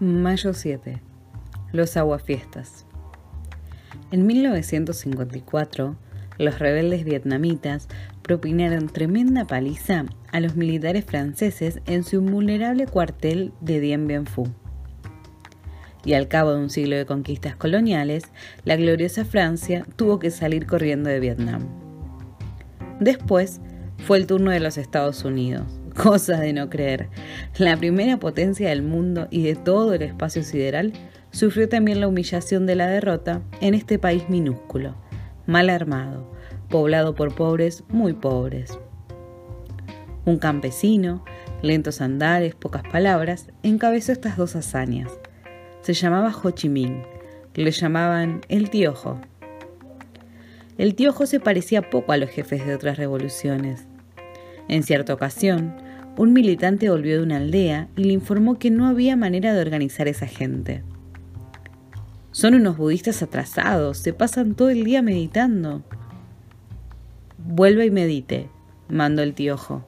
Mayo 7. Los aguafiestas. En 1954, los rebeldes vietnamitas propinaron tremenda paliza a los militares franceses en su invulnerable cuartel de Dien Bien Phu. Y al cabo de un siglo de conquistas coloniales, la gloriosa Francia tuvo que salir corriendo de Vietnam. Después fue el turno de los Estados Unidos, Cosa de no creer. La primera potencia del mundo y de todo el espacio sideral sufrió también la humillación de la derrota en este país minúsculo, mal armado, poblado por pobres muy pobres. Un campesino, lentos andares, pocas palabras, encabezó estas dos hazañas. Se llamaba Ho Chi Minh, le llamaban el Tiojo. El Tiojo se parecía poco a los jefes de otras revoluciones. En cierta ocasión, un militante volvió de una aldea y le informó que no había manera de organizar esa gente. Son unos budistas atrasados, se pasan todo el día meditando. Vuelva y medite, mandó el tiojo.